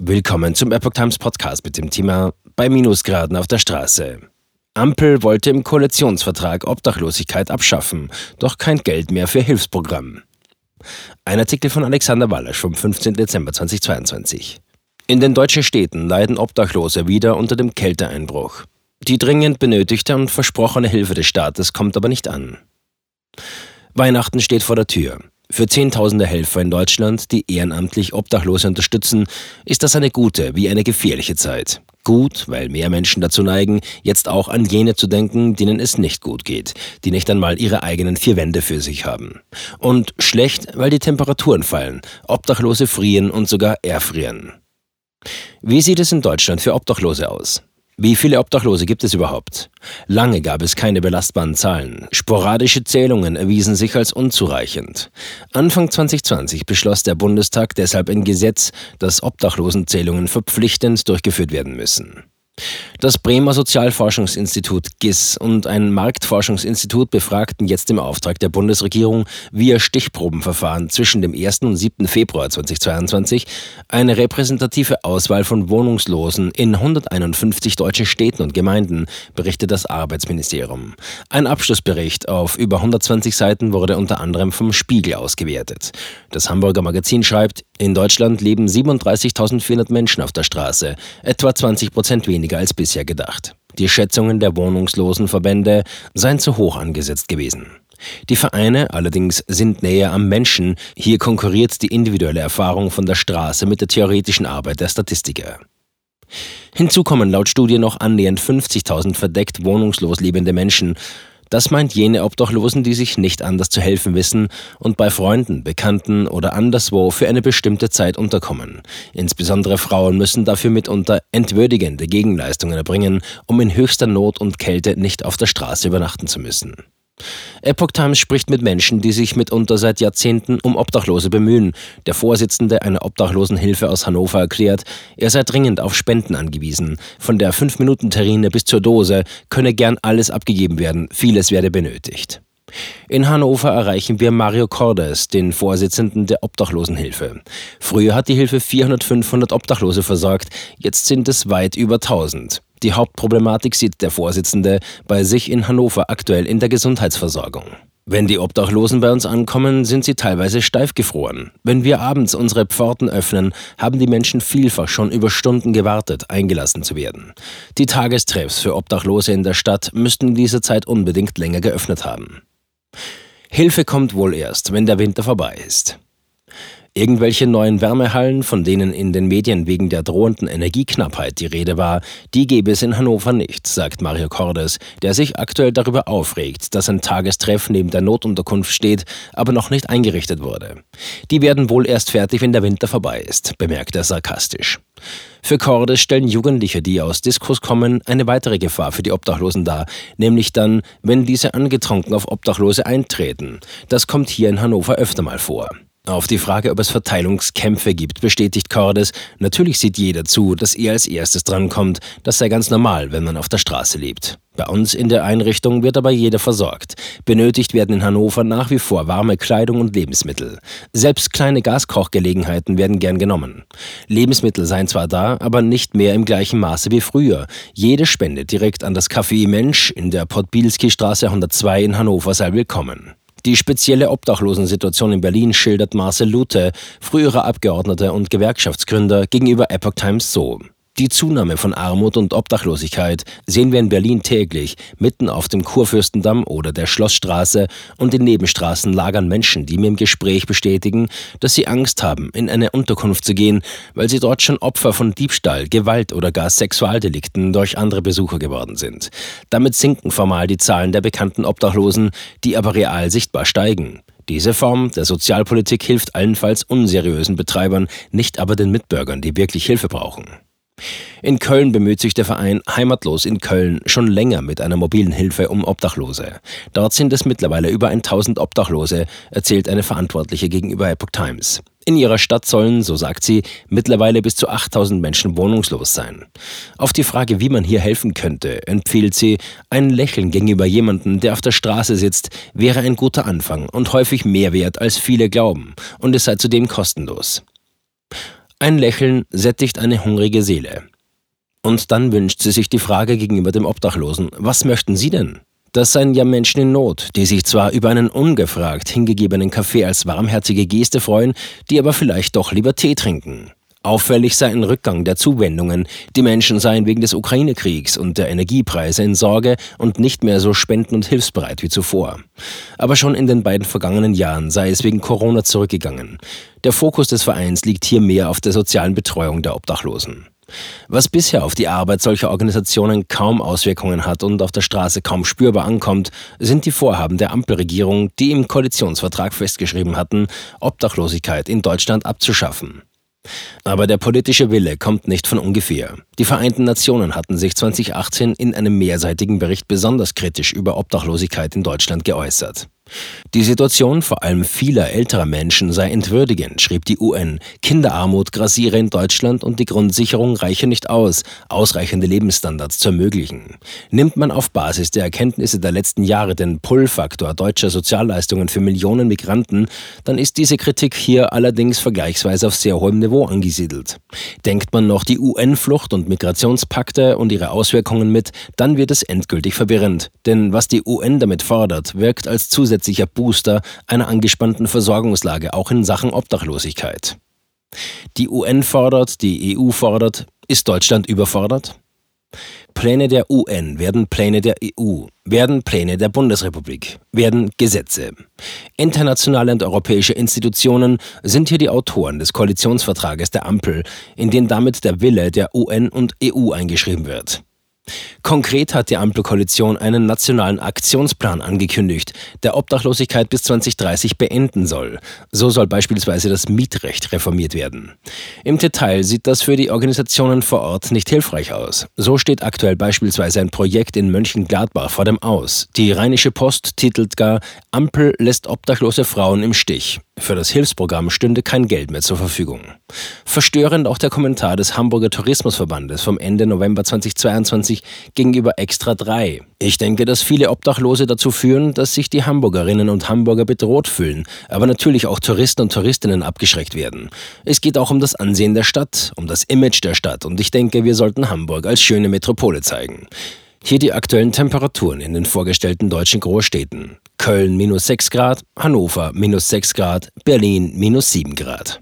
Willkommen zum Epoch Times Podcast mit dem Thema Bei Minusgraden auf der Straße. Ampel wollte im Koalitionsvertrag Obdachlosigkeit abschaffen, doch kein Geld mehr für Hilfsprogramm. Ein Artikel von Alexander Wallasch vom 15. Dezember 2022. In den deutschen Städten leiden Obdachlose wieder unter dem Kälteeinbruch. Die dringend benötigte und versprochene Hilfe des Staates kommt aber nicht an. Weihnachten steht vor der Tür. Für Zehntausende Helfer in Deutschland, die ehrenamtlich Obdachlose unterstützen, ist das eine gute wie eine gefährliche Zeit. Gut, weil mehr Menschen dazu neigen, jetzt auch an jene zu denken, denen es nicht gut geht, die nicht einmal ihre eigenen vier Wände für sich haben. Und schlecht, weil die Temperaturen fallen, Obdachlose frieren und sogar erfrieren. Wie sieht es in Deutschland für Obdachlose aus? Wie viele Obdachlose gibt es überhaupt? Lange gab es keine belastbaren Zahlen. Sporadische Zählungen erwiesen sich als unzureichend. Anfang 2020 beschloss der Bundestag deshalb ein Gesetz, dass Obdachlosenzählungen verpflichtend durchgeführt werden müssen. Das Bremer Sozialforschungsinstitut GIS und ein Marktforschungsinstitut befragten jetzt im Auftrag der Bundesregierung via Stichprobenverfahren zwischen dem 1. und 7. Februar 2022 eine repräsentative Auswahl von Wohnungslosen in 151 deutschen Städten und Gemeinden, berichtet das Arbeitsministerium. Ein Abschlussbericht auf über 120 Seiten wurde unter anderem vom Spiegel ausgewertet. Das Hamburger Magazin schreibt, in Deutschland leben 37.400 Menschen auf der Straße, etwa 20 Prozent weniger als bisher gedacht. Die Schätzungen der Wohnungslosenverbände seien zu hoch angesetzt gewesen. Die Vereine allerdings sind näher am Menschen, hier konkurriert die individuelle Erfahrung von der Straße mit der theoretischen Arbeit der Statistiker. Hinzu kommen laut Studie noch annähernd 50.000 verdeckt wohnungslos lebende Menschen, das meint jene Obdachlosen, die sich nicht anders zu helfen wissen und bei Freunden, Bekannten oder anderswo für eine bestimmte Zeit unterkommen. Insbesondere Frauen müssen dafür mitunter entwürdigende Gegenleistungen erbringen, um in höchster Not und Kälte nicht auf der Straße übernachten zu müssen. Epoch Times spricht mit Menschen, die sich mitunter seit Jahrzehnten um Obdachlose bemühen. Der Vorsitzende einer Obdachlosenhilfe aus Hannover erklärt, er sei dringend auf Spenden angewiesen. Von der 5-Minuten-Terrine bis zur Dose könne gern alles abgegeben werden, vieles werde benötigt. In Hannover erreichen wir Mario Cordes, den Vorsitzenden der Obdachlosenhilfe. Früher hat die Hilfe 400, 500 Obdachlose versorgt, jetzt sind es weit über 1000. Die Hauptproblematik sieht der Vorsitzende bei sich in Hannover aktuell in der Gesundheitsversorgung. Wenn die Obdachlosen bei uns ankommen, sind sie teilweise steif gefroren. Wenn wir abends unsere Pforten öffnen, haben die Menschen vielfach schon über Stunden gewartet, eingelassen zu werden. Die Tagestreffs für Obdachlose in der Stadt müssten in dieser Zeit unbedingt länger geöffnet haben. Hilfe kommt wohl erst, wenn der Winter vorbei ist. Irgendwelche neuen Wärmehallen, von denen in den Medien wegen der drohenden Energieknappheit die Rede war, die gäbe es in Hannover nicht, sagt Mario Cordes, der sich aktuell darüber aufregt, dass ein Tagestreff neben der Notunterkunft steht, aber noch nicht eingerichtet wurde. Die werden wohl erst fertig, wenn der Winter vorbei ist, bemerkt er sarkastisch. Für Cordes stellen Jugendliche, die aus Diskurs kommen, eine weitere Gefahr für die Obdachlosen dar, nämlich dann, wenn diese angetrunken auf Obdachlose eintreten. Das kommt hier in Hannover öfter mal vor. Auf die Frage, ob es Verteilungskämpfe gibt, bestätigt Cordes, natürlich sieht jeder zu, dass er als erstes drankommt. Das sei ganz normal, wenn man auf der Straße lebt. Bei uns in der Einrichtung wird aber jeder versorgt. Benötigt werden in Hannover nach wie vor warme Kleidung und Lebensmittel. Selbst kleine Gaskochgelegenheiten werden gern genommen. Lebensmittel seien zwar da, aber nicht mehr im gleichen Maße wie früher. Jede Spende direkt an das Café Mensch in der Podbielski Straße 102 in Hannover sei willkommen. Die spezielle Obdachlosensituation in Berlin schildert Marcel Lute, früherer Abgeordneter und Gewerkschaftsgründer, gegenüber Epoch Times so. Die Zunahme von Armut und Obdachlosigkeit sehen wir in Berlin täglich. Mitten auf dem Kurfürstendamm oder der Schlossstraße und in Nebenstraßen lagern Menschen, die mir im Gespräch bestätigen, dass sie Angst haben, in eine Unterkunft zu gehen, weil sie dort schon Opfer von Diebstahl, Gewalt oder gar Sexualdelikten durch andere Besucher geworden sind. Damit sinken formal die Zahlen der bekannten Obdachlosen, die aber real sichtbar steigen. Diese Form der Sozialpolitik hilft allenfalls unseriösen Betreibern, nicht aber den Mitbürgern, die wirklich Hilfe brauchen. In Köln bemüht sich der Verein Heimatlos in Köln schon länger mit einer mobilen Hilfe um Obdachlose. Dort sind es mittlerweile über 1000 Obdachlose, erzählt eine Verantwortliche gegenüber Epoch Times. In ihrer Stadt sollen, so sagt sie, mittlerweile bis zu 8000 Menschen wohnungslos sein. Auf die Frage, wie man hier helfen könnte, empfiehlt sie, ein Lächeln gegenüber jemandem, der auf der Straße sitzt, wäre ein guter Anfang und häufig mehr wert, als viele glauben, und es sei zudem kostenlos. Ein Lächeln sättigt eine hungrige Seele. Und dann wünscht sie sich die Frage gegenüber dem Obdachlosen, was möchten Sie denn? Das seien ja Menschen in Not, die sich zwar über einen ungefragt hingegebenen Kaffee als warmherzige Geste freuen, die aber vielleicht doch lieber Tee trinken. Auffällig sei ein Rückgang der Zuwendungen. Die Menschen seien wegen des Ukraine-Kriegs und der Energiepreise in Sorge und nicht mehr so spenden- und hilfsbereit wie zuvor. Aber schon in den beiden vergangenen Jahren sei es wegen Corona zurückgegangen. Der Fokus des Vereins liegt hier mehr auf der sozialen Betreuung der Obdachlosen. Was bisher auf die Arbeit solcher Organisationen kaum Auswirkungen hat und auf der Straße kaum spürbar ankommt, sind die Vorhaben der Ampelregierung, die im Koalitionsvertrag festgeschrieben hatten, Obdachlosigkeit in Deutschland abzuschaffen. Aber der politische Wille kommt nicht von ungefähr. Die Vereinten Nationen hatten sich 2018 in einem mehrseitigen Bericht besonders kritisch über Obdachlosigkeit in Deutschland geäußert. Die Situation vor allem vieler älterer Menschen sei entwürdigend, schrieb die UN. Kinderarmut grassiere in Deutschland und die Grundsicherung reiche nicht aus, ausreichende Lebensstandards zu ermöglichen. Nimmt man auf Basis der Erkenntnisse der letzten Jahre den Pull-Faktor deutscher Sozialleistungen für Millionen Migranten, dann ist diese Kritik hier allerdings vergleichsweise auf sehr hohem Niveau angesiedelt. Denkt man noch die UN-Flucht- und Migrationspakte und ihre Auswirkungen mit, dann wird es endgültig verwirrend. Denn was die UN damit fordert, wirkt als zusätzliches zusätzlicher Booster einer angespannten Versorgungslage auch in Sachen Obdachlosigkeit. Die UN fordert, die EU fordert, ist Deutschland überfordert? Pläne der UN werden Pläne der EU, werden Pläne der Bundesrepublik, werden Gesetze. Internationale und europäische Institutionen sind hier die Autoren des Koalitionsvertrages der Ampel, in den damit der Wille der UN und EU eingeschrieben wird. Konkret hat die Ampelkoalition einen nationalen Aktionsplan angekündigt, der Obdachlosigkeit bis 2030 beenden soll. So soll beispielsweise das Mietrecht reformiert werden. Im Detail sieht das für die Organisationen vor Ort nicht hilfreich aus. So steht aktuell beispielsweise ein Projekt in Mönchengladbach vor dem Aus. Die Rheinische Post titelt gar Ampel lässt obdachlose Frauen im Stich. Für das Hilfsprogramm stünde kein Geld mehr zur Verfügung. Verstörend auch der Kommentar des Hamburger Tourismusverbandes vom Ende November 2022 gegenüber Extra 3. Ich denke, dass viele Obdachlose dazu führen, dass sich die Hamburgerinnen und Hamburger bedroht fühlen, aber natürlich auch Touristen und Touristinnen abgeschreckt werden. Es geht auch um das Ansehen der Stadt, um das Image der Stadt und ich denke, wir sollten Hamburg als schöne Metropole zeigen. Hier die aktuellen Temperaturen in den vorgestellten deutschen Großstädten. Köln minus 6 Grad, Hannover minus 6 Grad, Berlin minus 7 Grad.